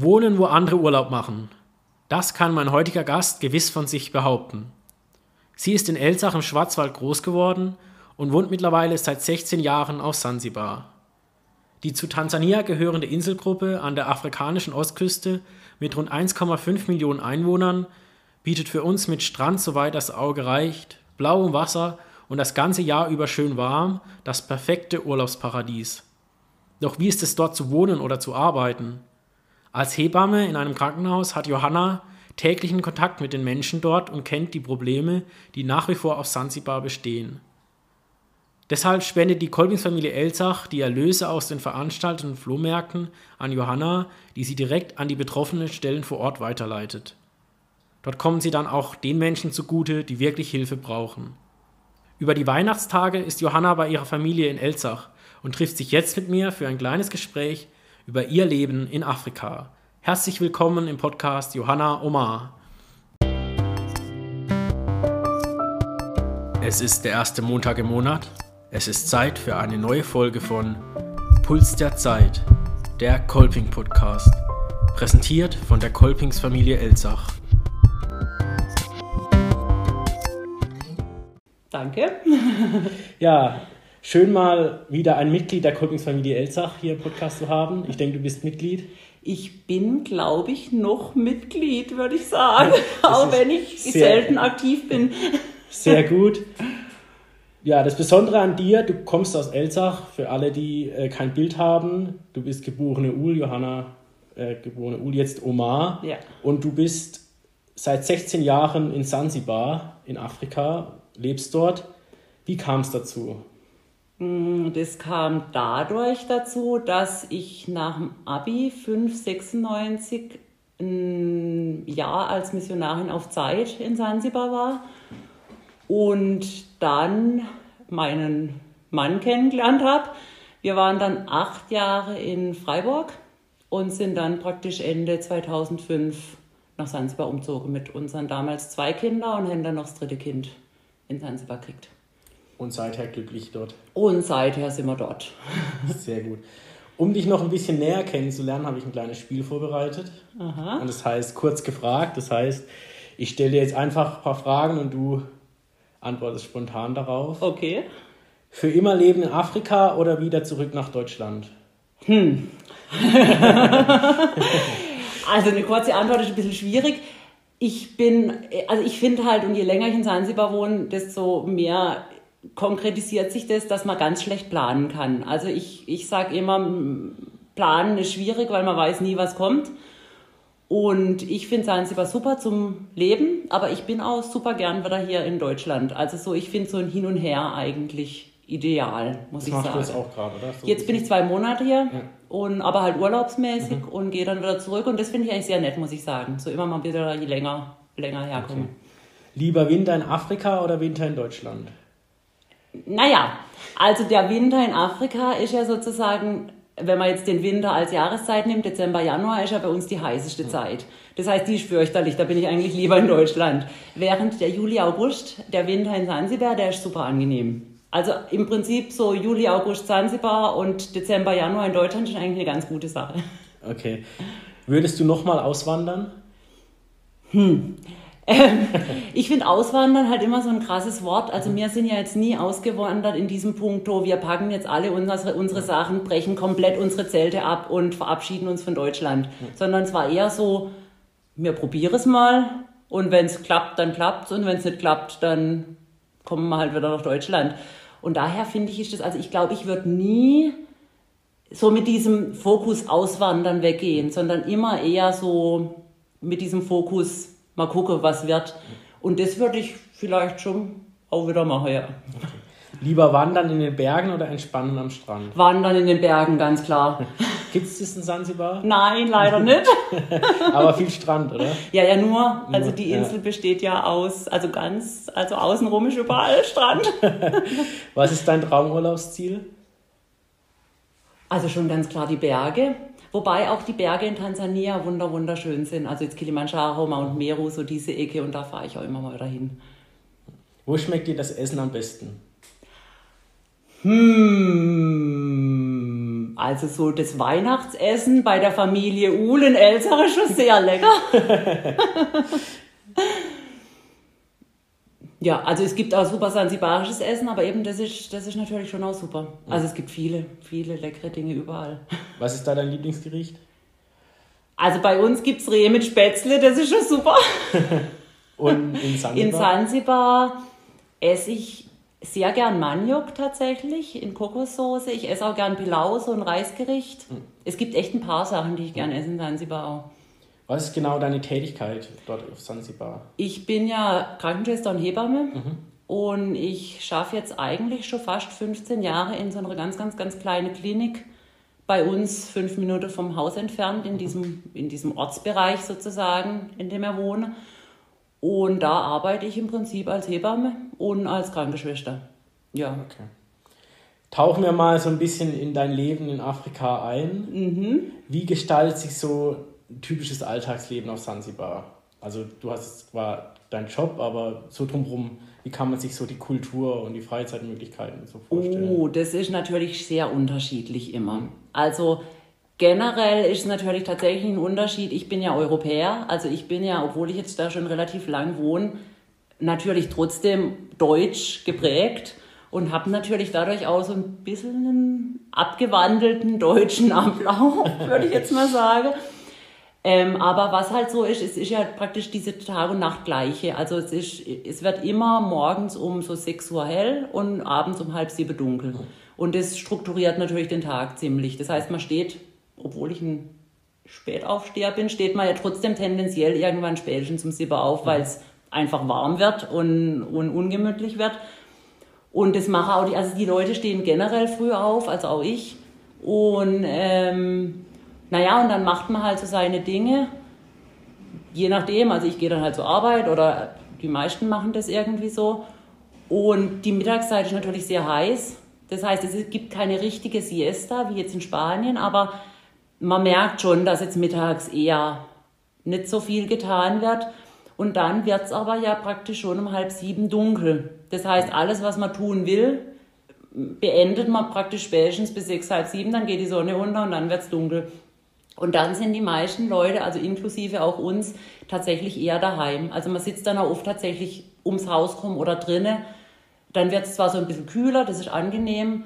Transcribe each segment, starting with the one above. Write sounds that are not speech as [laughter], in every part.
Wohnen, wo andere Urlaub machen. Das kann mein heutiger Gast gewiss von sich behaupten. Sie ist in Elsach im Schwarzwald groß geworden und wohnt mittlerweile seit 16 Jahren auf Sansibar. Die zu Tansania gehörende Inselgruppe an der afrikanischen Ostküste mit rund 1,5 Millionen Einwohnern bietet für uns mit Strand soweit das Auge reicht, blauem Wasser und das ganze Jahr über schön warm das perfekte Urlaubsparadies. Doch wie ist es dort zu wohnen oder zu arbeiten? Als Hebamme in einem Krankenhaus hat Johanna täglichen Kontakt mit den Menschen dort und kennt die Probleme, die nach wie vor auf Sansibar bestehen. Deshalb spendet die Kolbingsfamilie Elsach die Erlöse aus den veranstalteten Flohmärkten an Johanna, die sie direkt an die betroffenen Stellen vor Ort weiterleitet. Dort kommen sie dann auch den Menschen zugute, die wirklich Hilfe brauchen. Über die Weihnachtstage ist Johanna bei ihrer Familie in Elsach und trifft sich jetzt mit mir für ein kleines Gespräch über ihr Leben in Afrika. Herzlich willkommen im Podcast Johanna Omar. Es ist der erste Montag im Monat. Es ist Zeit für eine neue Folge von Puls der Zeit, der Kolping Podcast, präsentiert von der Kolpingsfamilie Elsach. Danke. Ja, Schön mal wieder ein Mitglied der Kolpingsfamilie Elsach hier im Podcast zu haben. Ich denke, du bist Mitglied. Ich bin, glaube ich, noch Mitglied, würde ich sagen, auch wenn ich selten aktiv bin. Sehr gut. Ja, das Besondere an dir, du kommst aus Elsach, für alle, die äh, kein Bild haben. Du bist geborene Ul, Johanna, äh, geborene Ul, jetzt Omar. Ja. Und du bist seit 16 Jahren in Sansibar in Afrika, lebst dort. Wie kam es dazu? Mm, das kam dadurch dazu, dass ich nach dem Abi 596 ein Jahr als Missionarin auf Zeit in Sansibar war und dann meinen Mann kennengelernt habe. Wir waren dann acht Jahre in Freiburg und sind dann praktisch Ende 2005 nach Sansibar umzogen mit unseren damals zwei Kindern und haben dann noch das dritte Kind in Sansibar gekriegt. Und seither glücklich dort. Und seither sind wir dort. [laughs] Sehr gut. Um dich noch ein bisschen näher kennenzulernen, habe ich ein kleines Spiel vorbereitet. Aha. Und das heißt kurz gefragt. Das heißt, ich stelle dir jetzt einfach ein paar Fragen und du antwortest spontan darauf. Okay. Für immer leben in Afrika oder wieder zurück nach Deutschland? Hm. [laughs] also eine kurze Antwort ist ein bisschen schwierig. Ich bin, also ich finde halt, und je länger ich in Zanzibar wohne, desto mehr konkretisiert sich das, dass man ganz schlecht planen kann. Also ich, ich sage immer, planen ist schwierig, weil man weiß nie, was kommt. Und ich finde Zanzibar super zum Leben, aber ich bin auch super gern wieder hier in Deutschland. Also so, ich finde so ein Hin und Her eigentlich ideal, muss das ich sagen. Du jetzt auch gerade, oder? So jetzt bin ich zwei Monate hier, ja. und, aber halt urlaubsmäßig mhm. und gehe dann wieder zurück. Und das finde ich eigentlich sehr nett, muss ich sagen. So immer mal wieder länger, länger herkommen. Okay. Lieber Winter in Afrika oder Winter in Deutschland? Naja, also der Winter in Afrika ist ja sozusagen, wenn man jetzt den Winter als Jahreszeit nimmt, Dezember, Januar, ist ja bei uns die heißeste Zeit. Das heißt, die ist fürchterlich, da bin ich eigentlich lieber in Deutschland. Während der Juli, August, der Winter in Sansibar, der ist super angenehm. Also im Prinzip so Juli, August Sansibar und Dezember, Januar in Deutschland ist eigentlich eine ganz gute Sache. Okay. Würdest du nochmal auswandern? Hm. Ähm, ich finde Auswandern halt immer so ein krasses Wort. Also wir sind ja jetzt nie ausgewandert in diesem Punkt, wir packen jetzt alle unsere, unsere Sachen, brechen komplett unsere Zelte ab und verabschieden uns von Deutschland. Sondern es war eher so, wir probieren es mal und wenn es klappt, dann klappt es und wenn es nicht klappt, dann kommen wir halt wieder nach Deutschland. Und daher finde ich, ist das, also ich glaube, ich würde nie so mit diesem Fokus Auswandern weggehen, sondern immer eher so mit diesem Fokus mal gucken, was wird. Und das würde ich vielleicht schon auch wieder machen, ja. Lieber wandern in den Bergen oder entspannen am Strand? Wandern in den Bergen, ganz klar. [laughs] Gibt es das in Sansibar? Nein, leider [laughs] nicht. Aber viel Strand, oder? Ja, ja, nur. Also die Insel ja. besteht ja aus, also ganz, also außenrum ist überall Strand. [laughs] Was ist dein Traumurlaubsziel? Also schon ganz klar die Berge. Wobei auch die Berge in Tansania wunder wunderschön sind. Also jetzt Kilimanjaro, Mount Meru, so diese Ecke und da fahre ich auch immer mal wieder hin. Wo schmeckt dir das Essen am besten? Hm, Also so das Weihnachtsessen bei der Familie Uhl in Elsach ist schon sehr lecker. [laughs] ja, also es gibt auch super sansibarisches Essen, aber eben das ist, das ist natürlich schon auch super. Also es gibt viele, viele leckere Dinge überall. [laughs] Was ist da dein Lieblingsgericht? Also bei uns gibt es Rehe mit Spätzle, das ist schon super. [laughs] Und in Sansibar? In Sansibar esse ich sehr gern Maniok tatsächlich in Kokossoße. Ich esse auch gern Pilau, so ein Reisgericht. Mhm. Es gibt echt ein paar Sachen, die ich gern esse in Sansibar auch. Was ist genau deine Tätigkeit dort auf Sansibar? Ich bin ja Krankenschwester und Hebamme mhm. und ich schaffe jetzt eigentlich schon fast 15 Jahre in so einer ganz, ganz, ganz kleinen Klinik bei uns fünf Minuten vom Haus entfernt, in diesem, in diesem Ortsbereich sozusagen, in dem wir wohnen. Und da arbeite ich im Prinzip als Hebamme und als Krankenschwester. Ja. Okay. Tauchen wir mal so ein bisschen in dein Leben in Afrika ein. Mhm. Wie gestaltet sich so typisches Alltagsleben auf Sansibar? Also du hast zwar deinen Job, aber so drumherum, wie kann man sich so die Kultur und die Freizeitmöglichkeiten so vorstellen? Oh, das ist natürlich sehr unterschiedlich immer. Also generell ist es natürlich tatsächlich ein Unterschied. Ich bin ja Europäer, also ich bin ja, obwohl ich jetzt da schon relativ lang wohne, natürlich trotzdem deutsch geprägt und habe natürlich dadurch auch so ein bisschen einen abgewandelten deutschen Ablauf, [laughs] würde ich jetzt mal sagen. Ähm, aber was halt so ist, es ist ja praktisch diese Tag- und Nacht gleiche. Also es, ist, es wird immer morgens um so 6 Uhr hell und abends um halb sieben dunkel. Und das strukturiert natürlich den Tag ziemlich. Das heißt, man steht, obwohl ich ein Spätaufsteher bin, steht man ja trotzdem tendenziell irgendwann spätestens um sieben auf, weil es einfach warm wird und, und ungemütlich wird. Und das machen auch die, also die Leute stehen generell früh auf, also auch ich. Und ähm, naja, und dann macht man halt so seine Dinge, je nachdem, also ich gehe dann halt zur Arbeit oder die meisten machen das irgendwie so. Und die Mittagszeit ist natürlich sehr heiß. Das heißt, es gibt keine richtige Siesta, wie jetzt in Spanien, aber man merkt schon, dass jetzt mittags eher nicht so viel getan wird. Und dann wird es aber ja praktisch schon um halb sieben dunkel. Das heißt, alles, was man tun will, beendet man praktisch spätestens bis sechs, halb sieben, dann geht die Sonne unter und dann wird es dunkel. Und dann sind die meisten Leute, also inklusive auch uns, tatsächlich eher daheim. Also man sitzt dann auch oft tatsächlich ums Haus rum oder drinnen. Dann wird es zwar so ein bisschen kühler, das ist angenehm,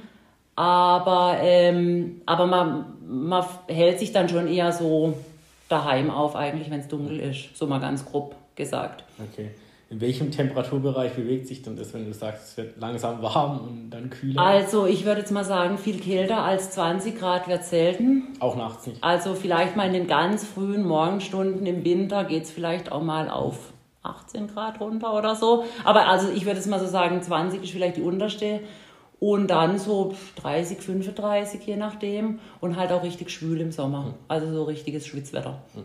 aber, ähm, aber man, man hält sich dann schon eher so daheim auf, eigentlich, wenn es dunkel ist. So mal ganz grob gesagt. Okay. In welchem Temperaturbereich bewegt sich denn das, wenn du sagst, es wird langsam warm und dann kühler? Also ich würde jetzt mal sagen, viel kälter als 20 Grad wird selten. Auch nachts nicht? Also vielleicht mal in den ganz frühen Morgenstunden im Winter geht es vielleicht auch mal auf 18 Grad runter oder so. Aber also ich würde jetzt mal so sagen, 20 ist vielleicht die unterste. Und dann so 30, 35 je nachdem. Und halt auch richtig schwül im Sommer. Hm. Also so richtiges Schwitzwetter. Hm.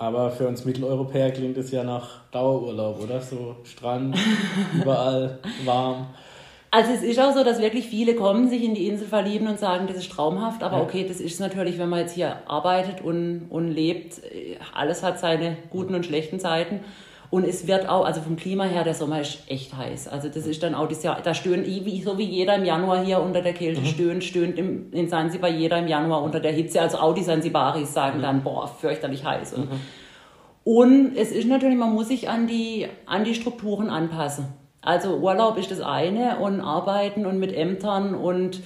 Aber für uns Mitteleuropäer klingt es ja nach Dauerurlaub, oder? So Strand, [laughs] überall warm. Also es ist auch so, dass wirklich viele kommen, sich in die Insel verlieben und sagen, das ist traumhaft. Aber okay, das ist natürlich, wenn man jetzt hier arbeitet und, und lebt, alles hat seine guten und schlechten Zeiten. Und es wird auch, also vom Klima her, der Sommer ist echt heiß. Also das ist dann auch das Jahr, da stöhnt, so wie jeder im Januar hier unter der Kälte mhm. stöhnt, stöhnt im, in Sansibar jeder im Januar unter der Hitze. Also auch die Sansibaris sagen mhm. dann, boah, fürchterlich heiß. Und, mhm. und es ist natürlich, man muss sich an die, an die Strukturen anpassen. Also Urlaub ist das eine und Arbeiten und mit Ämtern und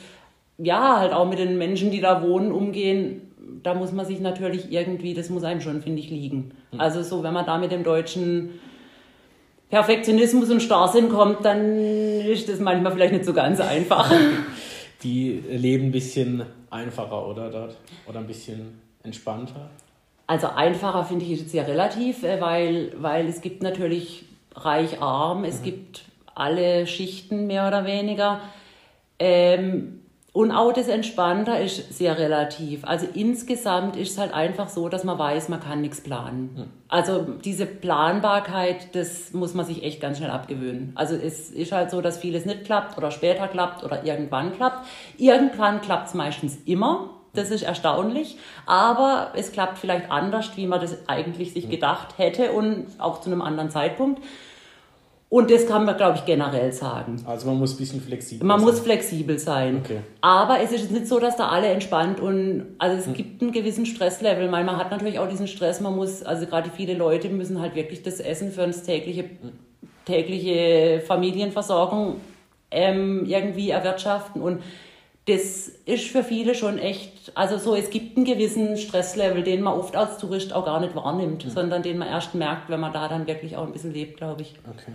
ja, halt auch mit den Menschen, die da wohnen, umgehen, da muss man sich natürlich irgendwie, das muss einem schon, finde ich, liegen. Also so, wenn man da mit dem deutschen Perfektionismus und Starrsinn kommt, dann ist das manchmal vielleicht nicht so ganz einfach. [laughs] Die leben ein bisschen einfacher, oder dort? Oder ein bisschen entspannter? Also einfacher finde ich jetzt ja relativ, äh, weil, weil es gibt natürlich reich, arm, es mhm. gibt alle Schichten mehr oder weniger. Ähm, und auch das Entspannter ist sehr relativ. Also insgesamt ist es halt einfach so, dass man weiß, man kann nichts planen. Hm. Also diese Planbarkeit, das muss man sich echt ganz schnell abgewöhnen. Also es ist halt so, dass vieles nicht klappt oder später klappt oder irgendwann klappt. Irgendwann klappt es meistens immer. Das ist erstaunlich. Aber es klappt vielleicht anders, wie man das eigentlich sich hm. gedacht hätte und auch zu einem anderen Zeitpunkt. Und das kann man, glaube ich, generell sagen. Also man muss ein bisschen flexibel Man sein. muss flexibel sein. Okay. Aber es ist nicht so, dass da alle entspannt und also Hm. es gibt einen gewissen Stresslevel. Weil man hat natürlich auch diesen Stress, man muss, also gerade viele Leute müssen halt wirklich das Essen für das tägliche, tägliche Familienversorgung ähm, irgendwie erwirtschaften. Und das ist für viele schon echt, also so, es gibt einen gewissen Stresslevel, den man oft als Tourist auch gar nicht wahrnimmt, sondern den man erst merkt, wenn man da dann wirklich auch ein bisschen lebt, glaube ich. Okay.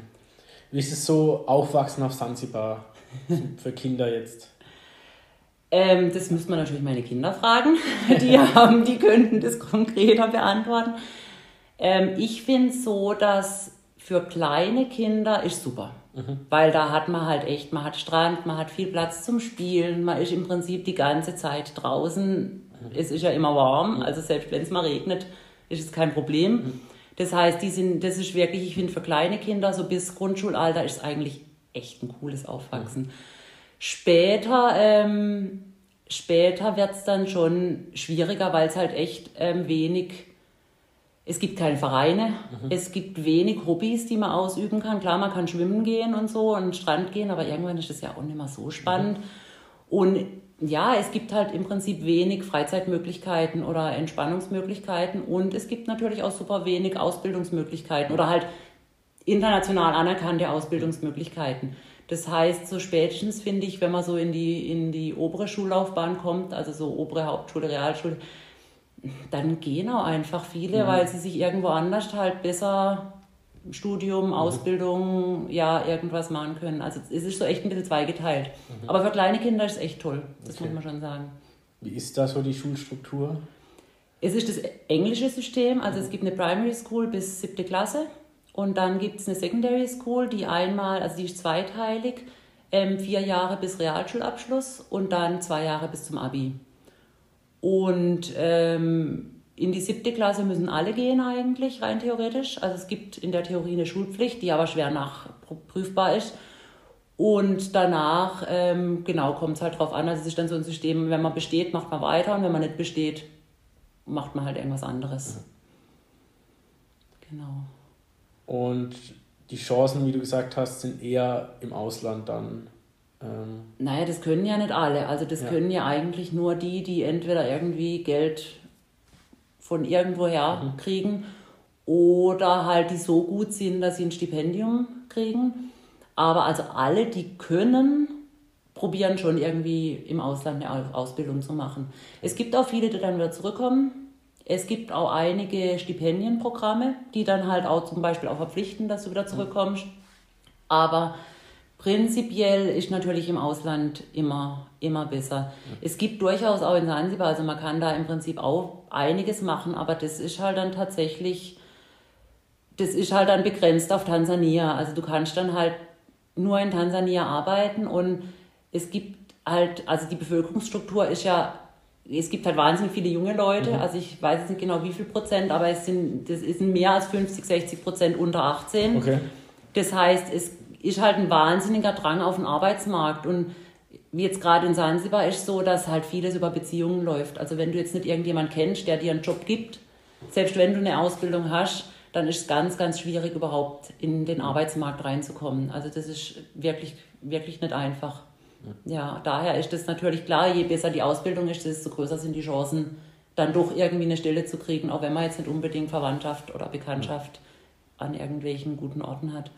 Wie ist es so, aufwachsen auf Sansibar [laughs] für Kinder jetzt? Ähm, das müsste man natürlich meine Kinder fragen. [laughs] Die haben, die könnten das konkreter beantworten. Ähm, ich finde so, dass für kleine Kinder ist super. Weil da hat man halt echt, man hat Strand, man hat viel Platz zum Spielen, man ist im Prinzip die ganze Zeit draußen. Es ist ja immer warm, also selbst wenn es mal regnet, ist es kein Problem. Das heißt, die sind, das ist wirklich, ich finde für kleine Kinder, so bis Grundschulalter, ist es eigentlich echt ein cooles Aufwachsen. Später, ähm, später wird es dann schon schwieriger, weil es halt echt ähm, wenig, es gibt keine Vereine, es gibt wenig Hobbys, die man ausüben kann. Klar, man kann schwimmen gehen und so, den Strand gehen, aber irgendwann ist das ja auch nicht mehr so spannend. Und ja, es gibt halt im Prinzip wenig Freizeitmöglichkeiten oder Entspannungsmöglichkeiten und es gibt natürlich auch super wenig Ausbildungsmöglichkeiten oder halt international anerkannte Ausbildungsmöglichkeiten. Das heißt, so spätestens finde ich, wenn man so in die, in die obere Schullaufbahn kommt, also so obere Hauptschule, Realschule, dann gehen auch einfach viele, weil sie sich irgendwo anders halt besser Studium, Ausbildung, ja, irgendwas machen können. Also es ist so echt ein bisschen zweigeteilt. Aber für kleine Kinder ist es echt toll, das Okay. muss man schon sagen. Wie ist da so die Schulstruktur? Es ist das englische System, also es gibt eine Primary School bis siebte Klasse und dann gibt es eine Secondary School, die einmal, also die ist zweiteilig, ähm, vier Jahre bis Realschulabschluss und dann zwei Jahre bis zum Abi. Und ähm, in die siebte Klasse müssen alle gehen eigentlich, rein theoretisch. Also es gibt in der Theorie eine Schulpflicht, die aber schwer nachprüfbar ist. Und danach, ähm, genau, kommt es halt drauf an. Also es ist dann so ein System, wenn man besteht, macht man weiter und wenn man nicht besteht, macht man halt irgendwas anderes. Genau. Und die Chancen, wie du gesagt hast, sind eher im Ausland dann. Ähm, Naja, das können ja nicht alle. Also das Ja. können ja eigentlich nur die, die entweder irgendwie Geld von irgendwoher kriegen oder halt die so gut sind, dass sie ein Stipendium kriegen. Aber also alle, die können, probieren schon irgendwie im Ausland eine Au- Ausbildung zu machen. Es gibt auch viele, die dann wieder zurückkommen. Es gibt auch einige Stipendienprogramme, die dann halt auch zum Beispiel auch verpflichten, dass du wieder zurückkommst. Aber prinzipiell ist natürlich im Ausland immer, immer besser. Es gibt durchaus auch in Sansibar, also man kann da im Prinzip auch einiges machen, aber das ist halt dann tatsächlich, das ist halt dann begrenzt auf Tansania. Also du kannst dann halt nur in Tansania arbeiten und es gibt halt, also die Bevölkerungsstruktur ist ja, es gibt halt wahnsinnig viele junge Leute, also ich weiß jetzt nicht genau wie viel Prozent, aber es sind, das sind mehr als 50, 60 Prozent unter 18. okay. Das heißt, es ist halt ein wahnsinniger Drang auf den Arbeitsmarkt und wie jetzt gerade in Sansibar ist so, dass halt vieles über Beziehungen läuft. Also wenn du jetzt nicht irgendjemand kennst, der dir einen Job gibt, selbst wenn du eine Ausbildung hast, dann ist es ganz, ganz schwierig überhaupt in den Arbeitsmarkt reinzukommen. Also das ist wirklich, wirklich nicht einfach. Ja, daher ist es natürlich klar, je besser die Ausbildung ist, desto größer sind die Chancen, dann doch irgendwie eine Stelle zu kriegen, auch wenn man jetzt nicht unbedingt Verwandtschaft oder Bekanntschaft an irgendwelchen guten Orten hat.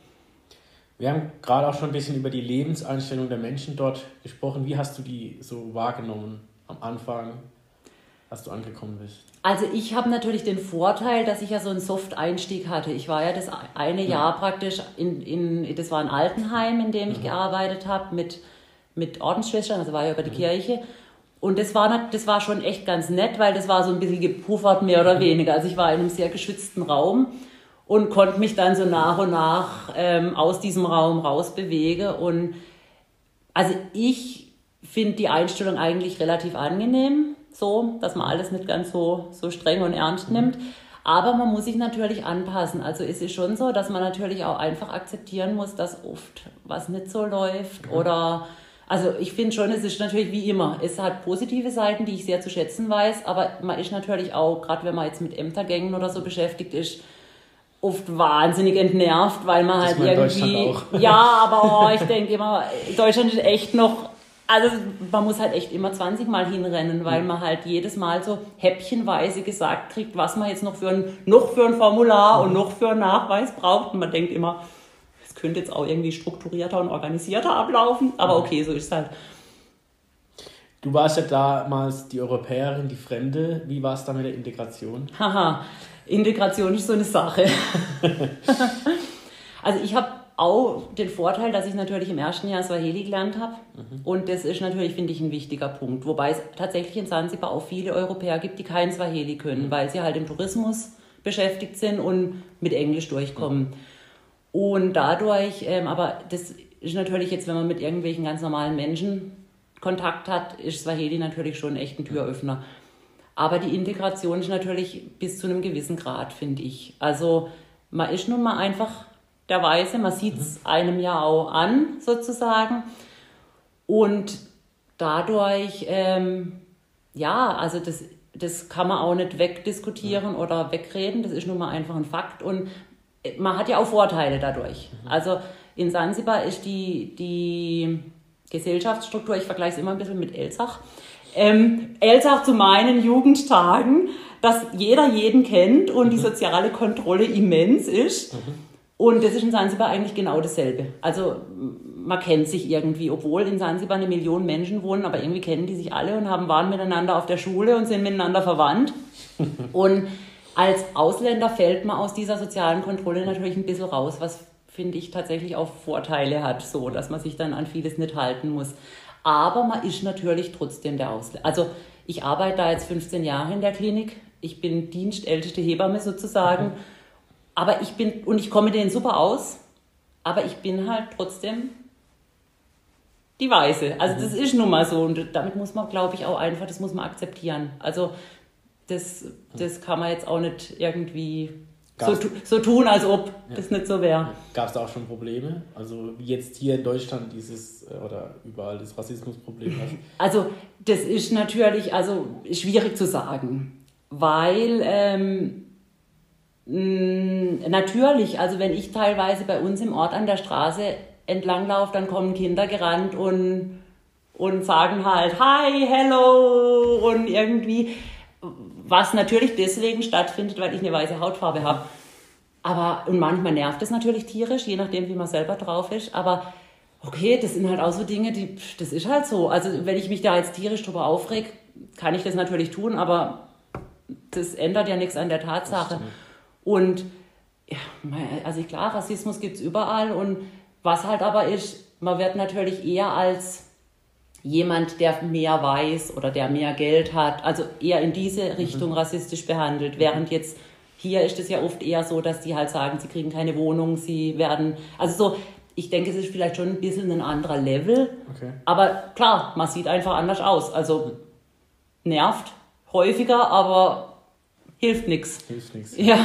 Wir haben gerade auch schon ein bisschen über die Lebenseinstellung der Menschen dort gesprochen. Wie hast du die so wahrgenommen am Anfang, als du angekommen bist? Also ich habe natürlich den Vorteil, dass ich ja so einen Soft-Einstieg hatte. Ich war ja das eine Jahr praktisch in, in das war ein Altenheim, in dem ich gearbeitet habe mit, mit Ordensschwestern, also war ja über die Kirche. Und das war, das war schon echt ganz nett, weil das war so ein bisschen gepuffert, mehr oder weniger. Also ich war in einem sehr geschützten Raum und konnte mich dann so nach und nach ähm, aus diesem Raum rausbewegen. Und also ich finde die Einstellung eigentlich relativ angenehm, so, dass man alles nicht ganz so, so streng und ernst nimmt. Aber man muss sich natürlich anpassen. Also es ist schon so, dass man natürlich auch einfach akzeptieren muss, dass oft was nicht so läuft oder also ich finde schon, es ist natürlich wie immer. Es hat positive Seiten, die ich sehr zu schätzen weiß, aber man ist natürlich auch, gerade wenn man jetzt mit Ämtergängen oder so beschäftigt ist, oft wahnsinnig entnervt, weil man halt irgendwie. Ja, [laughs] aber oh, ich denke immer, Deutschland ist echt noch. Also man muss halt echt immer 20 Mal hinrennen, weil man halt jedes Mal so häppchenweise gesagt kriegt, was man jetzt noch für ein, noch für ein Formular und noch für einen Nachweis braucht. Und man denkt immer, es könnte jetzt auch irgendwie strukturierter und organisierter ablaufen, aber okay, so ist es halt. Du warst ja damals die Europäerin, die Fremde. Wie war es da mit der Integration? Haha, Integration ist so eine Sache. [laughs] also ich habe auch den Vorteil, dass ich natürlich im ersten Jahr Swahili gelernt habe. Mhm. Und das ist natürlich, finde ich, ein wichtiger Punkt. Wobei es tatsächlich in Zanzibar auch viele Europäer gibt, die kein Swahili können, mhm. weil sie halt im Tourismus beschäftigt sind und mit Englisch durchkommen. Mhm. Und dadurch, ähm, aber das ist natürlich jetzt, wenn man mit irgendwelchen ganz normalen Menschen Kontakt hat, ist Swahili natürlich schon echt ein Türöffner. Aber die Integration ist natürlich bis zu einem gewissen Grad, finde ich. Also man ist nun mal einfach der Weise, man sieht es mhm. einem ja auch an, sozusagen. Und dadurch, ähm, ja, also das, das kann man auch nicht wegdiskutieren oder wegreden, das ist nun mal einfach ein Fakt. Und man hat ja auch Vorteile dadurch. Mhm. Also in Sansibar ist die, die Gesellschaftsstruktur, ich vergleiche es immer ein bisschen mit Elsach. Ähm, Elsach zu meinen Jugendtagen, dass jeder jeden kennt und mhm. die soziale Kontrolle immens ist. Mhm. Und das ist in Sansibar eigentlich genau dasselbe. Also man kennt sich irgendwie, obwohl in Sansibar eine Million Menschen wohnen, aber irgendwie kennen die sich alle und haben, waren miteinander auf der Schule und sind miteinander verwandt. [laughs] und als Ausländer fällt man aus dieser sozialen Kontrolle natürlich ein bisschen raus, was finde ich, tatsächlich auch Vorteile hat, so dass man sich dann an vieles nicht halten muss. Aber man ist natürlich trotzdem der Ausländer. Also ich arbeite da jetzt 15 Jahre in der Klinik. Ich bin dienstälteste Hebamme sozusagen. Mhm. Aber ich bin, und ich komme denen super aus, aber ich bin halt trotzdem die Weiße. Also das mhm. ist nun mal so. Und damit muss man, glaube ich, auch einfach, das muss man akzeptieren. Also das, das kann man jetzt auch nicht irgendwie so, so, tun, als ob ja. das nicht so wäre. Gab es da auch schon Probleme? Also wie jetzt hier in Deutschland dieses äh, oder überall das Rassismusproblem? Also das ist natürlich also schwierig zu sagen, weil ähm, natürlich, also wenn ich teilweise bei uns im Ort an der Straße entlang laufe, dann kommen Kinder gerannt und, und sagen halt Hi, Hello und irgendwie was natürlich deswegen stattfindet, weil ich eine weiße Hautfarbe habe. Aber, und manchmal nervt es natürlich tierisch, je nachdem, wie man selber drauf ist. Aber okay, das sind halt auch so Dinge, die, das ist halt so. Also, wenn ich mich da jetzt tierisch drüber aufreg, kann ich das natürlich tun, aber das ändert ja nichts an der Tatsache. Und, ja, also klar, Rassismus gibt es überall. Und was halt aber ist, man wird natürlich eher als jemand, der mehr weiß oder der mehr Geld hat, also eher in diese Richtung mhm. rassistisch behandelt, während jetzt hier ist es ja oft eher so, dass die halt sagen, sie kriegen keine Wohnung, sie werden, also so, ich denke, es ist vielleicht schon ein bisschen ein anderer Level, okay. aber klar, man sieht einfach anders aus, also nervt häufiger, aber hilft nichts. Hilft nichts. Ja.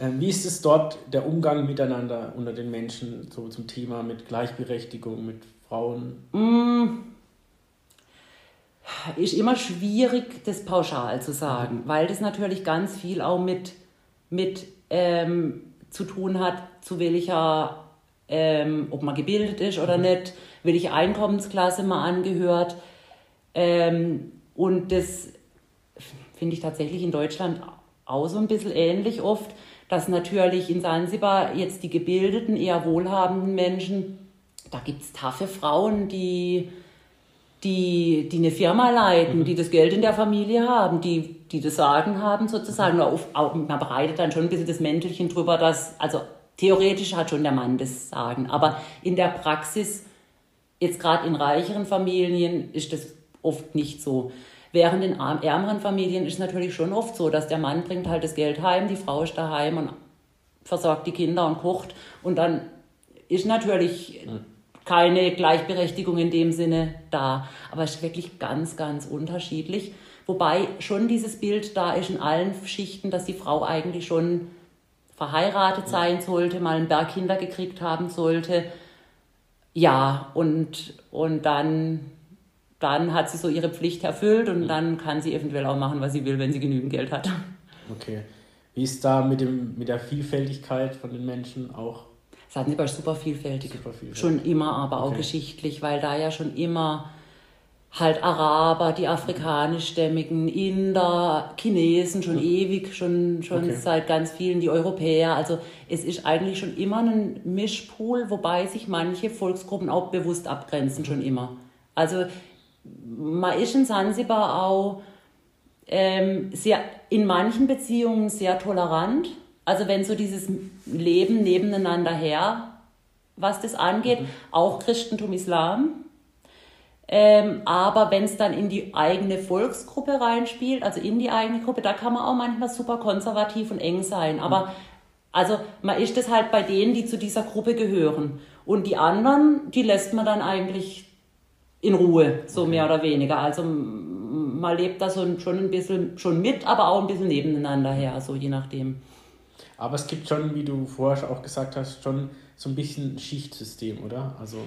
Ähm, wie ist es dort, der Umgang miteinander unter den Menschen, so zum Thema mit Gleichberechtigung, mit Frauen? Mm. Ist immer schwierig, das pauschal zu sagen, weil das natürlich ganz viel auch mit, mit ähm, zu tun hat, zu welcher, ähm, ob man gebildet ist oder mhm. nicht, welche Einkommensklasse man angehört. Ähm, und das finde ich tatsächlich in Deutschland auch so ein bisschen ähnlich oft, dass natürlich in Sansibar jetzt die gebildeten, eher wohlhabenden Menschen da gibt es taffe Frauen, die, die, die eine Firma leiten, mhm. die das Geld in der Familie haben, die, die das Sagen haben sozusagen. Mhm. Auch, man bereitet dann schon ein bisschen das Mäntelchen drüber, dass, also theoretisch hat schon der Mann das Sagen, aber in der Praxis, jetzt gerade in reicheren Familien, ist das oft nicht so. Während in ärmeren Familien ist es natürlich schon oft so, dass der Mann bringt halt das Geld heim, die Frau ist daheim und versorgt die Kinder und kocht und dann ist natürlich mhm keine Gleichberechtigung in dem Sinne da. Aber es ist wirklich ganz, ganz unterschiedlich. Wobei schon dieses Bild da ist in allen Schichten, dass die Frau eigentlich schon verheiratet sein sollte, mal einen Berg Kinder gekriegt haben sollte. Ja, und, und dann, dann hat sie so ihre Pflicht erfüllt und dann kann sie eventuell auch machen, was sie will, wenn sie genügend Geld hat. Okay. Wie ist da mit, dem, mit der Vielfältigkeit von den Menschen auch? Sansibar ist super vielfältig. super vielfältig. Schon immer, aber auch geschichtlich, weil da ja schon immer halt Araber, die afrikanischstämmigen, Inder, Chinesen schon ewig, schon, schon okay. seit ganz vielen, die Europäer. Also es ist eigentlich schon immer ein Mischpool, wobei sich manche Volksgruppen auch bewusst abgrenzen, schon immer. Also man ist in Sansibar auch ähm, sehr, in manchen Beziehungen sehr tolerant. Also wenn so dieses Leben nebeneinander her, was das angeht, mhm. auch Christentum, Islam, ähm, aber wenn es dann in die eigene Volksgruppe reinspielt, also in die eigene Gruppe, da kann man auch manchmal super konservativ und eng sein. Aber mhm. also man ist das halt bei denen, die zu dieser Gruppe gehören. Und die anderen, die lässt man dann eigentlich in Ruhe, so okay. mehr oder weniger. Also man lebt da so schon ein bisschen schon mit, aber auch ein bisschen nebeneinander her, so je nachdem. Aber es gibt schon, wie du vorher auch gesagt hast, schon so ein bisschen Schichtsystem, oder? Also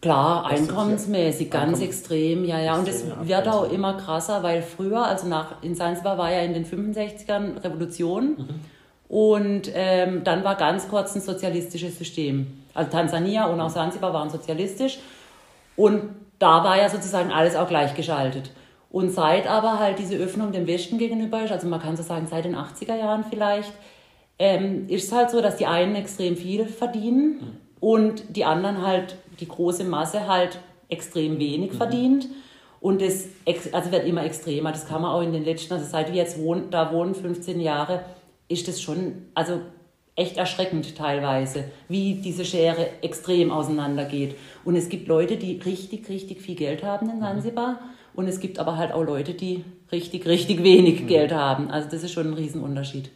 Klar, einkommensmäßig, ganz Einkommen extrem, ja, ja. Und es wird auch immer krasser, weil früher, also nach, in Zanzibar war ja in den 65ern Revolution mhm. und ähm, dann war ganz kurz ein sozialistisches System. Also Tansania und auch Zanzibar waren sozialistisch und da war ja sozusagen alles auch gleichgeschaltet. Und seit aber halt diese Öffnung dem Westen gegenüber ist, also man kann so sagen seit den 80er Jahren vielleicht, ähm, ist es halt so, dass die einen extrem viel verdienen mhm. und die anderen halt die große Masse halt extrem wenig mhm. verdient. Und das also wird immer extremer. Das kann man auch in den letzten, also seit wir jetzt wohnen, da wohnen, 15 Jahre, ist das schon, also echt erschreckend teilweise, wie diese Schere extrem auseinandergeht. Und es gibt Leute, die richtig, richtig viel Geld haben in mhm. Zanzibar. Und es gibt aber halt auch Leute, die richtig, richtig wenig mhm. Geld haben. Also das ist schon ein Riesenunterschied.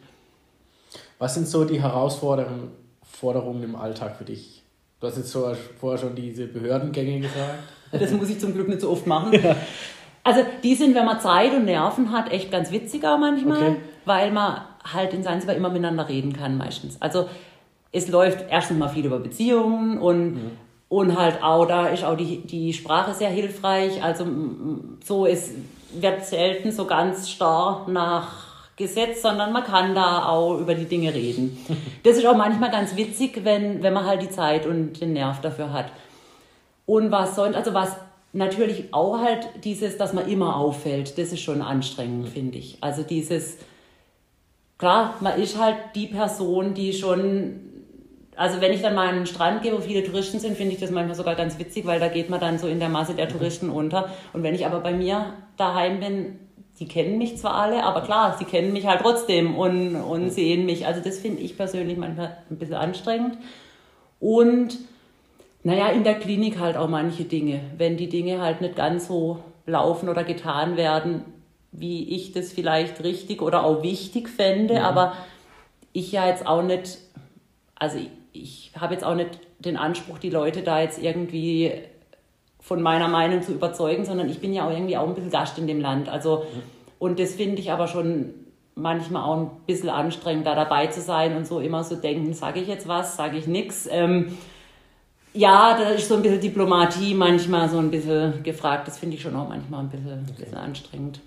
Was sind so die Herausforderungen im Alltag für dich? Du hast jetzt vorher schon diese Behördengänge gesagt. [laughs] Das muss ich zum Glück nicht so oft machen. Ja. Also die sind, wenn man Zeit und Nerven hat, echt ganz witziger manchmal, okay. weil man halt in Sansibar immer miteinander reden kann meistens. Also es läuft erstens mal viel über Beziehungen und, mhm. und halt auch, da ist auch die, die Sprache sehr hilfreich. Also so, es wird selten so ganz starr nach Gesetz, sondern man kann da auch über die Dinge reden. [laughs] Das ist auch manchmal ganz witzig, wenn, wenn man halt die Zeit und den Nerv dafür hat. Und was sonst, also was natürlich auch halt dieses, dass man immer auffällt, das ist schon anstrengend, finde ich. Also dieses, klar, man ist halt die Person, die schon, also wenn ich dann mal an den Strand gehe, wo viele Touristen sind, finde ich das manchmal sogar ganz witzig, weil da geht man dann so in der Masse der Touristen unter. Und wenn ich aber bei mir daheim bin, die kennen mich zwar alle, aber klar, sie kennen mich halt trotzdem und, und sehen mich. Also das finde ich persönlich manchmal ein bisschen anstrengend. Und naja, in der Klinik halt auch manche Dinge. Wenn die Dinge halt nicht ganz so laufen oder getan werden, wie ich das vielleicht richtig oder auch wichtig fände, ja. aber ich ja jetzt auch nicht, also ich, ich habe jetzt auch nicht den Anspruch, die Leute da jetzt irgendwie von meiner Meinung zu überzeugen, sondern ich bin ja auch irgendwie auch ein bisschen Gast in dem Land. Also, und das finde ich aber schon manchmal auch ein bisschen anstrengend, da dabei zu sein und so immer so denken, sage ich jetzt was, sage ich nichts. Ähm, ja, da ist so ein bisschen Diplomatie manchmal so ein bisschen gefragt. Das finde ich schon auch manchmal ein bisschen, okay. bisschen anstrengend.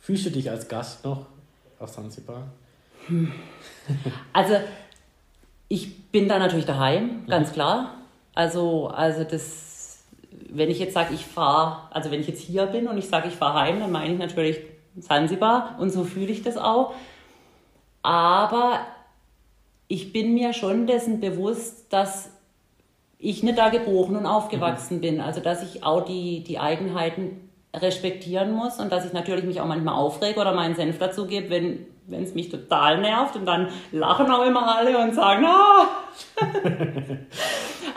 Fühlst du dich als Gast noch auf Zanzibar? Hm. Also, ich bin da natürlich daheim, ganz klar. Also, also das wenn ich jetzt sage, ich fahre, also wenn ich jetzt hier bin und ich sage, ich fahre heim, dann meine ich natürlich Zanzibar und so fühle ich das auch. Aber ich bin mir schon dessen bewusst, dass ich nicht da geboren und aufgewachsen mhm. bin. Also dass ich auch die, die Eigenheiten respektieren muss und dass ich natürlich mich auch manchmal aufrege oder meinen Senf dazu gebe, wenn wenn es mich total nervt und dann lachen auch immer alle und sagen, ah.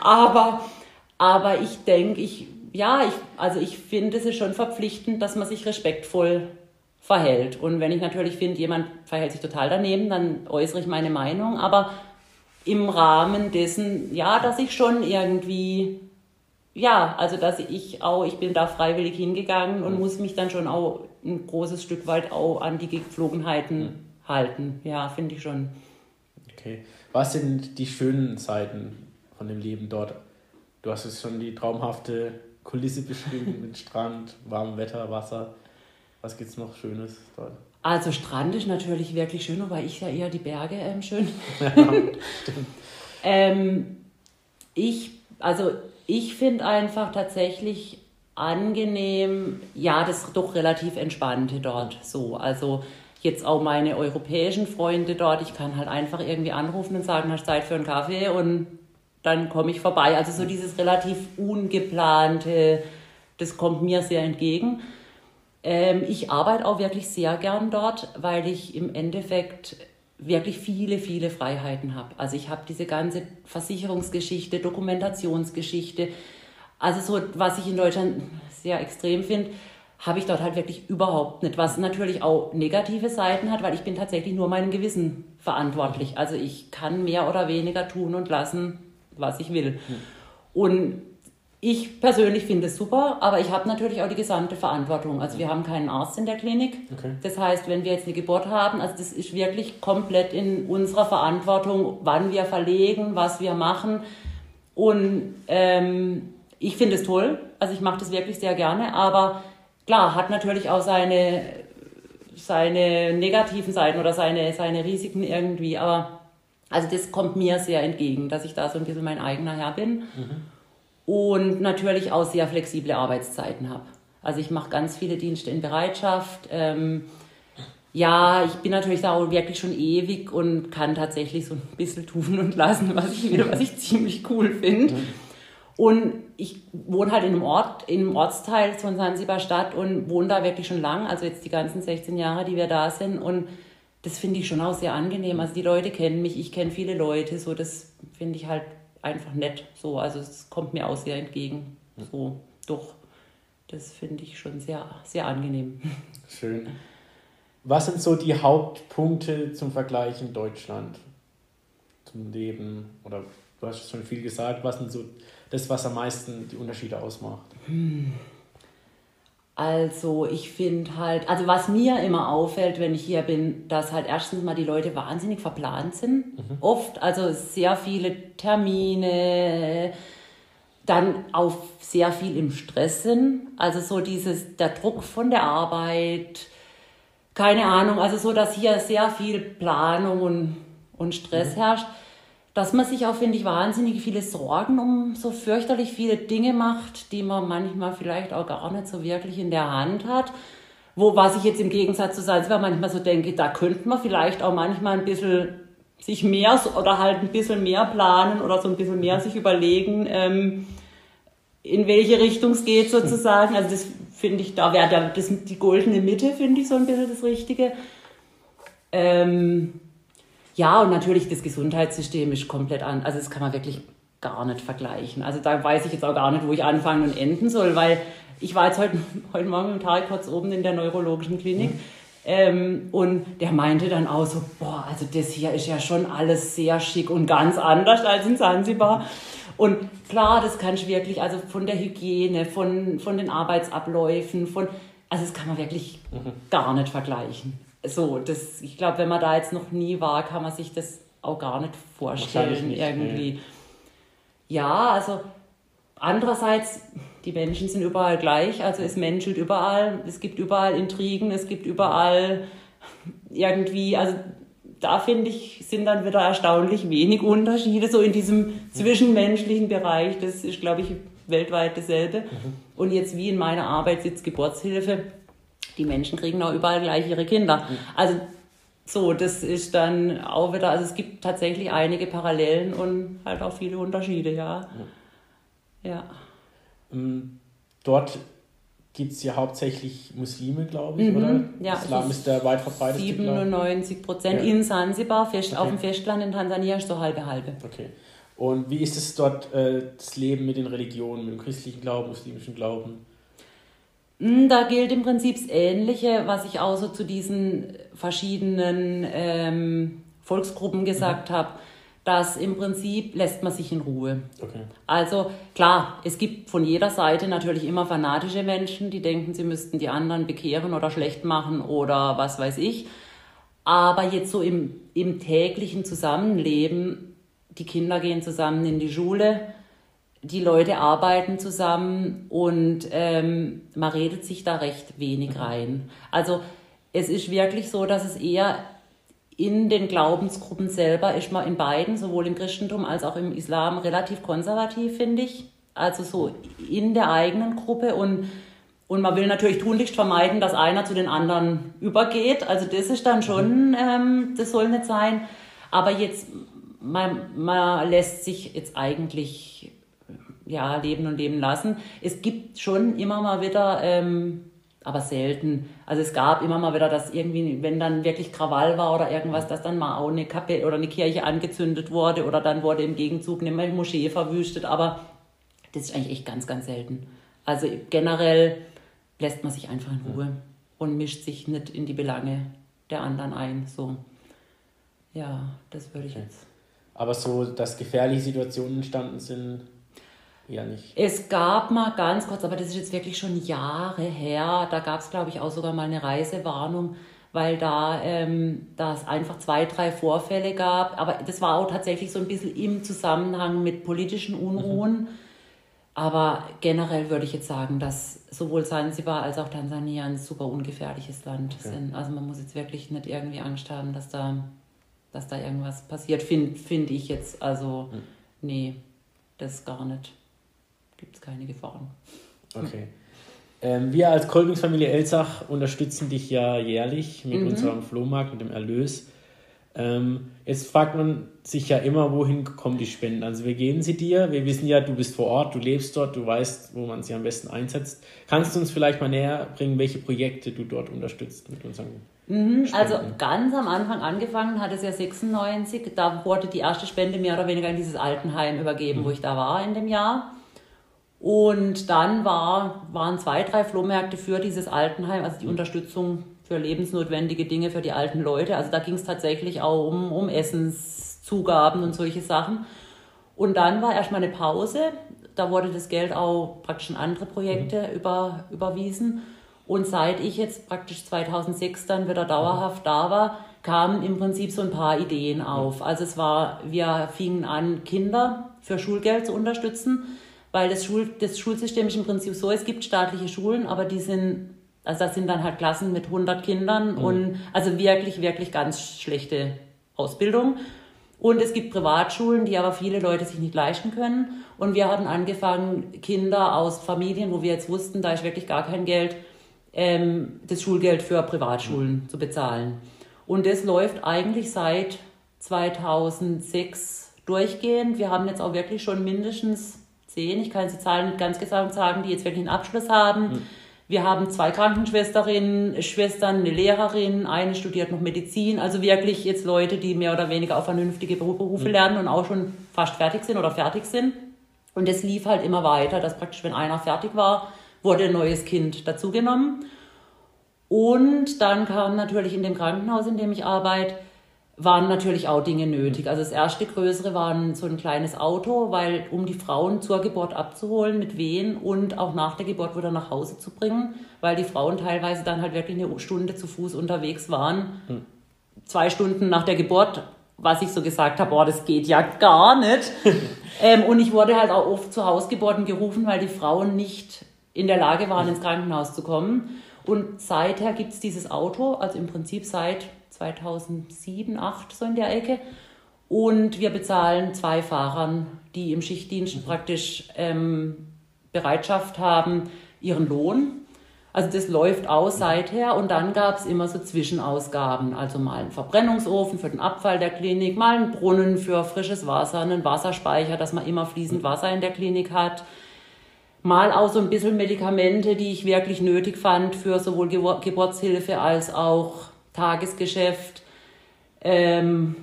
[laughs] aber aber ich denke, ich, ja, ich, also ich finde, es ist schon verpflichtend, dass man sich respektvoll verhält. Und wenn ich natürlich finde, jemand verhält sich total daneben, dann äußere ich meine Meinung. Aber im Rahmen dessen, ja, dass ich schon irgendwie, ja, also dass ich auch, ich bin da freiwillig hingegangen und muss mich dann schon auch ein großes Stück weit auch an die Gepflogenheiten mhm. halten. Ja, finde ich schon. Okay. Was sind die schönen Seiten von dem Leben dort? Du hast jetzt schon die traumhafte Kulisse beschrieben [laughs] mit Strand, warmem Wetter, Wasser. Was gibt es noch Schönes dort? Also Strand ist natürlich wirklich schön, wobei ich ja eher die Berge ähm, schön. [laughs] Ja, ähm, ich, also ich finde einfach tatsächlich angenehm, ja, das doch relativ entspannte dort so. Also jetzt auch meine europäischen Freunde dort, ich kann halt einfach irgendwie anrufen und sagen, hast du Zeit für einen Kaffee und dann komme ich vorbei. Also so dieses relativ ungeplante, das kommt mir sehr entgegen. Ähm, ich arbeite auch wirklich sehr gern dort, weil ich im Endeffekt wirklich viele, viele Freiheiten habe. Also ich habe diese ganze Versicherungsgeschichte, Dokumentationsgeschichte, also so, was ich in Deutschland sehr extrem finde, habe ich dort halt wirklich überhaupt nicht. Was natürlich auch negative Seiten hat, weil ich bin tatsächlich nur meinem Gewissen verantwortlich. Also ich kann mehr oder weniger tun und lassen, was ich will. Und ich persönlich finde es super, aber ich habe natürlich auch die gesamte Verantwortung. Also wir haben keinen Arzt in der Klinik. Okay. Das heißt, wenn wir jetzt eine Geburt haben, also das ist wirklich komplett in unserer Verantwortung, wann wir verlegen, was wir machen. Und ähm, ich finde es toll. Also ich mache das wirklich sehr gerne, aber klar, hat natürlich auch seine, seine negativen Seiten oder seine, seine Risiken irgendwie. Aber also das kommt mir sehr entgegen, dass ich da so ein bisschen mein eigener Herr bin. Mhm und natürlich auch sehr flexible Arbeitszeiten habe. Also ich mache ganz viele Dienste in Bereitschaft. Ähm, ja, ich bin natürlich da auch wirklich schon ewig und kann tatsächlich so ein bisschen tun und lassen, was ich will, was ich [laughs] ziemlich cool finde. Und ich wohne halt in einem Ort, in einem Ortsteil von Sansibar Stadt und wohne da wirklich schon lang, also jetzt die ganzen 16 Jahre, die wir da sind. Und das finde ich schon auch sehr angenehm. Also die Leute kennen mich, ich kenne viele Leute, so das finde ich halt einfach nett. So, also es kommt mir auch sehr entgegen. So, doch, das finde ich schon sehr, sehr angenehm. Schön. Was sind so die Hauptpunkte zum Vergleich in Deutschland? Zum Leben? Oder du hast schon viel gesagt, was sind so das, was am meisten die Unterschiede ausmacht? Hm. Also ich finde halt, also was mir immer auffällt, wenn ich hier bin, dass halt erstens mal die Leute wahnsinnig verplant sind. Mhm. Oft, also sehr viele Termine, dann auch sehr viel im Stress sind. Also so dieses, der Druck von der Arbeit, keine Ahnung, also so, dass hier sehr viel Planung und, und Stress mhm. herrscht dass man sich auch, finde ich, wahnsinnig viele Sorgen um so fürchterlich viele Dinge macht, die man manchmal vielleicht auch gar nicht so wirklich in der Hand hat. Wo, was ich jetzt im Gegensatz zu Salzburg manchmal so denke, da könnte man vielleicht auch manchmal ein bisschen sich mehr oder halt ein bisschen mehr planen oder so ein bisschen mehr sich überlegen, ähm, in welche Richtung es geht sozusagen. Also das finde ich, da wäre die goldene Mitte, finde ich so ein bisschen das Richtige. Ähm, ja, und natürlich das Gesundheitssystem ist komplett an. Also das kann man wirklich gar nicht vergleichen. Also da weiß ich jetzt auch gar nicht, wo ich anfangen und enden soll, weil ich war jetzt heute, [laughs] heute Morgen mit Tarek kurz oben in der neurologischen Klinik. Mhm. Ähm, und der meinte dann auch so, boah, also das hier ist ja schon alles sehr schick und ganz anders als in Zanzibar. Und klar, das kannst du wirklich, also von der Hygiene, von, von den Arbeitsabläufen, von, also das kann man wirklich mhm. gar nicht vergleichen so, das, ich glaube, wenn man da jetzt noch nie war, kann man sich das auch gar nicht vorstellen nicht, irgendwie. Nee. Ja, also andererseits, die Menschen sind überall gleich, also es menschelt überall, es gibt überall Intrigen, es gibt überall irgendwie, also da finde ich, sind dann wieder erstaunlich wenig Unterschiede, so in diesem zwischenmenschlichen Bereich, das ist, glaube ich, weltweit dasselbe. Mhm. Und jetzt wie in meiner Arbeit sitzt Geburtshilfe, die Menschen kriegen auch überall gleich ihre Kinder. Also so, das ist dann auch wieder, also es gibt tatsächlich einige Parallelen und halt auch viele Unterschiede, ja. Ja. Ähm, dort gibt es ja hauptsächlich Muslime, glaube ich, mhm, oder? Ja, Islam ist der weit verbreitet. 97 Prozent ja. in Sansibar, fest, okay. auf dem Festland in Tansania ist so halbe halbe. Okay. Und wie ist es dort, äh, das Leben mit den Religionen, mit dem christlichen Glauben, muslimischen Glauben? Hm, da gilt im Prinzip das Ähnliche, was ich auch so zu diesen verschiedenen ähm, Volksgruppen gesagt mhm. habe, dass im Prinzip lässt man sich in Ruhe. Okay. Also klar, es gibt von jeder Seite natürlich immer fanatische Menschen, die denken, sie müssten die anderen bekehren oder schlecht machen oder was weiß ich. Aber jetzt so im, im täglichen Zusammenleben, die Kinder gehen zusammen in die Schule, die Leute arbeiten zusammen und ähm, man redet sich da recht wenig rein. Also es ist wirklich so, dass es eher in den Glaubensgruppen selber ist man in beiden, sowohl im Christentum als auch im Islam, relativ konservativ, finde ich. Also so in der eigenen Gruppe und, und man will natürlich tunlichst vermeiden, dass einer zu den anderen übergeht. Also das ist dann schon, mhm. ähm, das soll nicht sein. Aber jetzt, man, man lässt sich jetzt eigentlich ja, leben und leben lassen. Es gibt schon immer mal wieder ähm, aber selten. Also es gab immer mal wieder, dass irgendwie, wenn dann wirklich Krawall war oder irgendwas, dass dann mal auch eine Kapelle oder eine Kirche angezündet wurde oder dann wurde im Gegenzug eine Moschee verwüstet, aber das ist eigentlich echt ganz, ganz selten. Also generell lässt man sich einfach in Ruhe und mischt sich nicht in die Belange der anderen ein. So. Ja, das würde ich jetzt. Aber so, dass gefährliche Situationen entstanden sind, ja nicht. Es gab mal ganz kurz, aber das ist jetzt wirklich schon Jahre her, da gab es, glaube ich, auch sogar mal eine Reisewarnung, weil da ähm, es einfach zwei, drei Vorfälle gab. Aber das war auch tatsächlich so ein bisschen im Zusammenhang mit politischen Unruhen. Mhm. Aber generell würde ich jetzt sagen, dass sowohl Zanzibar als auch Tansania ein super ungefährliches Land okay. sind. Also man muss jetzt wirklich nicht irgendwie Angst haben, dass da, dass da irgendwas passiert, finde find ich jetzt. Also, mhm. nee, das gar nicht gibt es keine Gefahren. Okay. Ähm, wir als Kolbingsfamilie Elsach unterstützen dich ja jährlich mit mhm. unserem Flohmarkt, mit dem Erlös. Ähm, jetzt fragt man sich ja immer, wohin kommen die Spenden? Also wir geben sie dir, wir wissen ja, du bist vor Ort, du lebst dort, du weißt, wo man sie am besten einsetzt. Kannst du uns vielleicht mal näher bringen, welche Projekte du dort unterstützt mit unseren mhm, Also ganz am Anfang angefangen hat es ja 96, da wurde die erste Spende mehr oder weniger in dieses Altenheim übergeben, mhm. wo ich da war in dem Jahr. Und dann war, waren zwei, drei Flohmärkte für dieses Altenheim, also die Unterstützung für lebensnotwendige Dinge für die alten Leute. Also da ging es tatsächlich auch um, um Essenszugaben und solche Sachen. Und dann war erstmal eine Pause. Da wurde das Geld auch praktisch in andere Projekte mhm. über, überwiesen. Und seit ich jetzt praktisch 2006 dann wieder dauerhaft da war, kamen im Prinzip so ein paar Ideen auf. Also es war, wir fingen an, Kinder für Schulgeld zu unterstützen weil das, Schul, das Schulsystem ist im Prinzip so, es gibt staatliche Schulen, aber die sind, also das sind dann halt Klassen mit 100 Kindern mhm. und also wirklich, wirklich ganz schlechte Ausbildung. Und es gibt Privatschulen, die aber viele Leute sich nicht leisten können. Und wir hatten angefangen, Kinder aus Familien, wo wir jetzt wussten, da ist wirklich gar kein Geld, ähm, das Schulgeld für Privatschulen mhm. zu bezahlen. Und das läuft eigentlich seit 2006 durchgehend. Wir haben jetzt auch wirklich schon mindestens zehn, ich kann jetzt die Zahlen nicht ganz genau sagen, die jetzt wirklich einen Abschluss haben. Mhm. Wir haben zwei Krankenschwesterinnen, Schwestern, eine Lehrerin, eine studiert noch Medizin. Also wirklich jetzt Leute, die mehr oder weniger auch vernünftige Berufe mhm. lernen und auch schon fast fertig sind oder fertig sind. Und es lief halt immer weiter, dass praktisch, wenn einer fertig war, wurde ein neues Kind dazugenommen. Und dann kam natürlich in dem Krankenhaus, in dem ich arbeite, waren natürlich auch Dinge nötig. Also das erste größere war so ein kleines Auto, weil um die Frauen zur Geburt abzuholen mit Wehen und auch nach der Geburt wieder nach Hause zu bringen, weil die Frauen teilweise dann halt wirklich eine Stunde zu Fuß unterwegs waren. Hm. Zwei Stunden nach der Geburt, was ich so gesagt habe, boah, das geht ja gar nicht. [laughs] ähm, und ich wurde halt auch oft zu Hausgeburten gerufen, weil die Frauen nicht in der Lage waren, ins Krankenhaus zu kommen. Und seither gibt es dieses Auto, also im Prinzip seit 2007, 2008 so in der Ecke. Und wir bezahlen zwei Fahrern, die im Schichtdienst mhm. praktisch ähm, Bereitschaft haben, ihren Lohn. Also das läuft aus seither und dann gab es immer so Zwischenausgaben, also mal einen Verbrennungsofen für den Abfall der Klinik, mal einen Brunnen für frisches Wasser, einen Wasserspeicher, dass man immer fließend mhm. Wasser in der Klinik hat, mal auch so ein bisschen Medikamente, die ich wirklich nötig fand für sowohl Geburtshilfe als auch Tagesgeschäft. Ähm,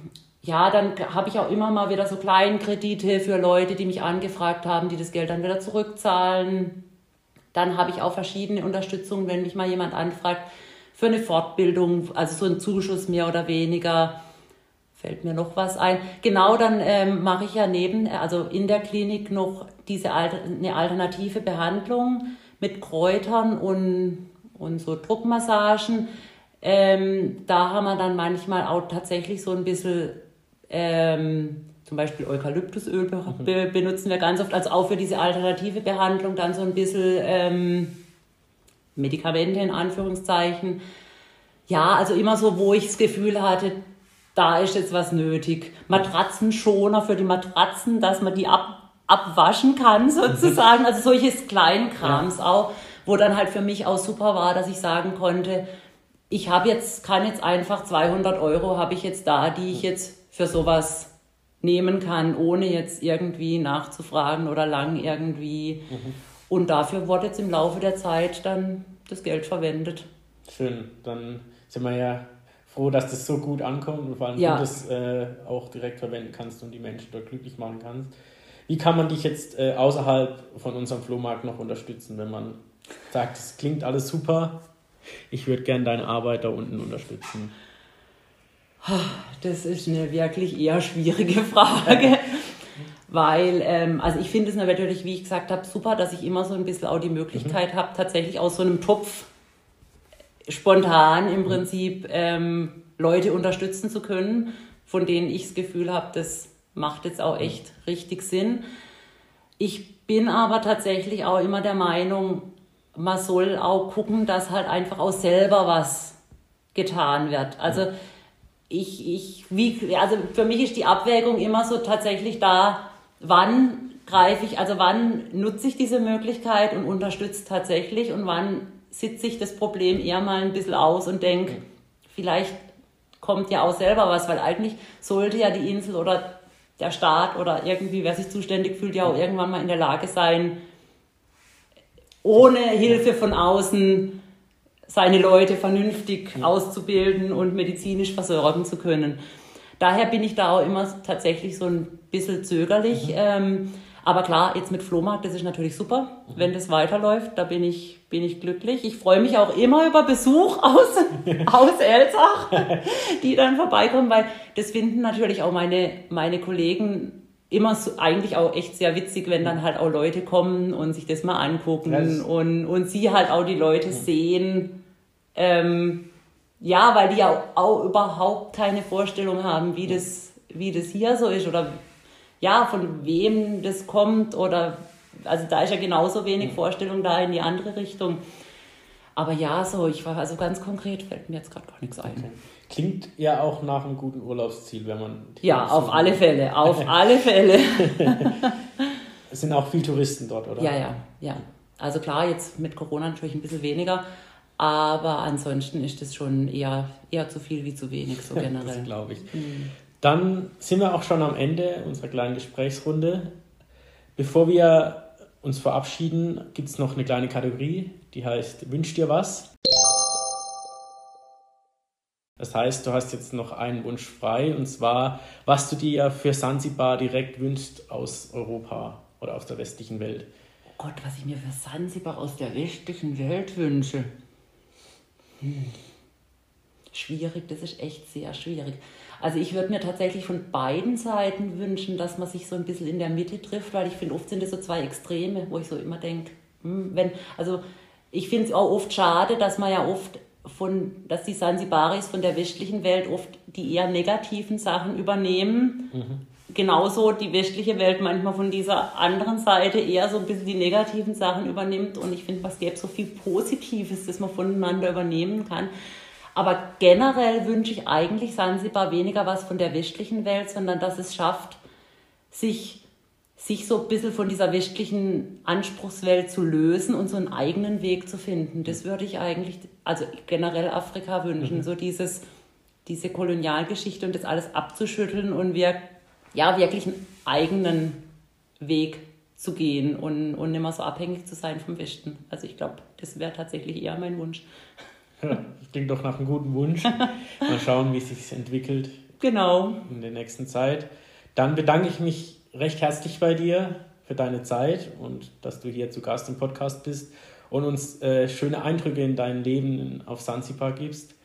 ja, dann habe ich auch immer mal wieder so Kleinkredite für Leute, die mich angefragt haben, die das Geld dann wieder zurückzahlen. Dann habe ich auch verschiedene Unterstützungen, wenn mich mal jemand anfragt für eine Fortbildung, also so ein Zuschuss mehr oder weniger. Fällt mir noch was ein. Genau, dann ähm, mache ich ja neben, also in der Klinik noch diese eine alternative Behandlung mit Kräutern und, und so Druckmassagen ähm, da haben wir dann manchmal auch tatsächlich so ein bisschen, ähm, zum Beispiel Eukalyptusöl mhm. be benutzen wir ganz oft, also auch für diese alternative Behandlung dann so ein bisschen ähm, Medikamente in Anführungszeichen. ja, also immer so, wo ich das Gefühl hatte, da ist jetzt was nötig. Matratzenschoner für die Matratzen, dass man die ab, abwaschen kann [laughs] sozusagen. Also solches Kleinkrams ja. auch, wo dann halt für mich auch super war, dass ich sagen konnte, ich habe jetzt, kann jetzt einfach 200 Euro habe ich jetzt da, die ich jetzt für sowas nehmen kann, ohne jetzt irgendwie nachzufragen oder lang irgendwie. Mhm. Und dafür wurde jetzt im Laufe der Zeit dann das Geld verwendet. Schön, dann sind wir ja froh, dass das so gut ankommt und vor allem ja. du das äh, auch direkt verwenden kannst und die Menschen dort glücklich machen kannst. Wie kann man dich jetzt äh, außerhalb von unserem Flohmarkt noch unterstützen, wenn man sagt, es klingt alles super, ich würde gerne deine Arbeit da unten unterstützen? Das ist eine wirklich eher schwierige [laughs] Frage. Weil, ähm, also ich finde es natürlich, wie ich gesagt habe, super, dass ich immer so ein bisschen auch die Möglichkeit mhm. habe, tatsächlich aus so einem Topf spontan im Prinzip ähm, Leute unterstützen zu können, von denen ich das Gefühl habe, das macht jetzt auch echt richtig Sinn. Ich bin aber tatsächlich auch immer der Meinung, man soll auch gucken, dass halt einfach auch selber was getan wird. Also ich, ich, wie, also für mich ist die Abwägung immer so tatsächlich da, wann greife ich, also wann nutze ich diese Möglichkeit und unterstütze tatsächlich und wann sitze ich das Problem eher mal ein bisschen aus und denke, vielleicht kommt ja auch selber was, weil eigentlich sollte ja die Insel oder der Staat oder irgendwie, wer sich zuständig fühlt, ja auch irgendwann mal in der Lage sein, ohne Hilfe von außen seine Leute vernünftig ja. auszubilden und medizinisch versorgen zu können. Daher bin ich da auch immer tatsächlich so ein bisschen zögerlich. Mhm. Ähm, aber klar, jetzt mit Flohmarkt, das ist natürlich super, mhm. wenn das weiterläuft. Da bin ich, bin ich glücklich. Ich freue mich auch immer über Besuch aus, [laughs] aus Elsach, die dann vorbeikommen, weil das finden natürlich auch meine, meine Kollegen immer so, eigentlich auch echt sehr witzig, wenn dann halt auch Leute kommen und sich das mal angucken das und, und sie halt auch die Leute sehen, ähm, ja, weil die ja auch überhaupt keine Vorstellung haben, wie das, wie das hier so ist oder ja, von wem das kommt oder also da ist ja genauso wenig Vorstellung da in die andere Richtung. Aber ja, so, ich war also ganz konkret, fällt mir jetzt gerade gar nichts ein. Okay. Klingt ja auch nach einem guten Urlaubsziel, wenn man. Ja, auf alle Fälle, auf [laughs] alle Fälle. es sind auch viele Touristen dort, oder? Ja, ja, ja. Also klar, jetzt mit Corona natürlich ein bisschen weniger, aber ansonsten ist es schon eher, eher zu viel wie zu wenig, so [laughs] generell. das glaube ich. Mhm. Dann sind wir auch schon am Ende unserer kleinen Gesprächsrunde. Bevor wir uns verabschieden, gibt es noch eine kleine Kategorie, die heißt Wünsch dir was. Das heißt, du hast jetzt noch einen Wunsch frei und zwar, was du dir für Sansibar direkt wünschst aus Europa oder aus der westlichen Welt. Oh Gott, was ich mir für Sansibar aus der westlichen Welt wünsche. Hm. Schwierig, das ist echt sehr schwierig. Also ich würde mir tatsächlich von beiden Seiten wünschen, dass man sich so ein bisschen in der Mitte trifft, weil ich finde, oft sind das so zwei Extreme, wo ich so immer denke, hm, wenn, also ich finde es auch oft schade, dass man ja oft von, dass die Sansibaris von der westlichen Welt oft die eher negativen Sachen übernehmen. Mhm genauso die westliche Welt manchmal von dieser anderen Seite eher so ein bisschen die negativen Sachen übernimmt. Und ich finde, was gäbe so viel Positives, das man voneinander übernehmen kann. Aber generell wünsche ich eigentlich Sansibar weniger was von der westlichen Welt, sondern dass es schafft, sich, sich so ein bisschen von dieser westlichen Anspruchswelt zu lösen und so einen eigenen Weg zu finden. Das würde ich eigentlich, also generell Afrika wünschen, mhm. so dieses, diese Kolonialgeschichte und das alles abzuschütteln und wir ja, wirklich einen eigenen Weg zu gehen und, und nicht mehr so abhängig zu sein vom Westen. Also ich glaube, das wäre tatsächlich eher mein Wunsch. Ja, das klingt doch nach einem guten Wunsch. Mal schauen, wie es sich entwickelt. Genau. In der nächsten Zeit. Dann bedanke ich mich recht herzlich bei dir für deine Zeit und dass du hier zu Gast im Podcast bist und uns äh, schöne Eindrücke in dein Leben auf Sansibar gibst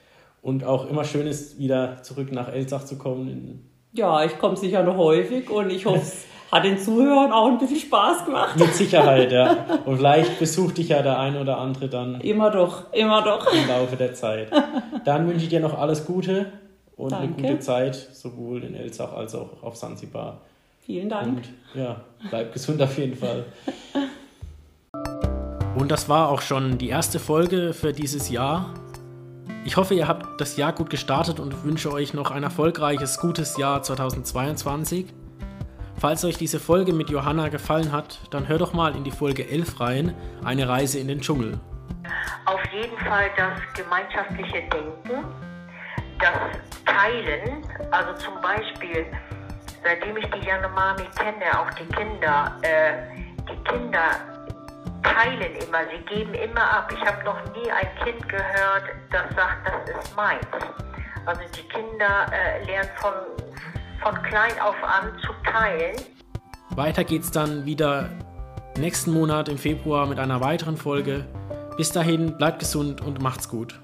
und auch immer schön ist, wieder zurück nach Elsach zu kommen, ja, ich komme sicher noch häufig und ich hoffe, es [laughs] hat den Zuhörern auch ein bisschen Spaß gemacht. Mit Sicherheit, ja. Und vielleicht besucht dich ja der ein oder andere dann. Immer doch, immer doch. Im Laufe der Zeit. Dann wünsche ich dir noch alles Gute und Danke. eine gute Zeit, sowohl in Elsach als auch auf Sansibar. Vielen Dank. Und ja, bleib gesund auf jeden Fall. [laughs] Und das war auch schon die erste Folge für dieses Jahr. Ich hoffe, ihr habt das Jahr gut gestartet und wünsche euch noch ein erfolgreiches, gutes Jahr 2022. Falls euch diese Folge mit Johanna gefallen hat, dann hör doch mal in die Folge 11 rein, eine Reise in den Dschungel. Auf jeden Fall das gemeinschaftliche Denken, das Teilen, also zum Beispiel, seitdem ich die Yanomami kenne, auch die Kinder, äh, die Kinder teilen immer, sie geben immer ab. Ich habe noch nie ein Kind gehört, das sagt, das ist meins. Also die Kinder äh, lernen von, von klein auf an zu teilen. Weiter geht's dann wieder nächsten Monat im Februar mit einer weiteren Folge. Bis dahin, bleibt gesund und macht's gut.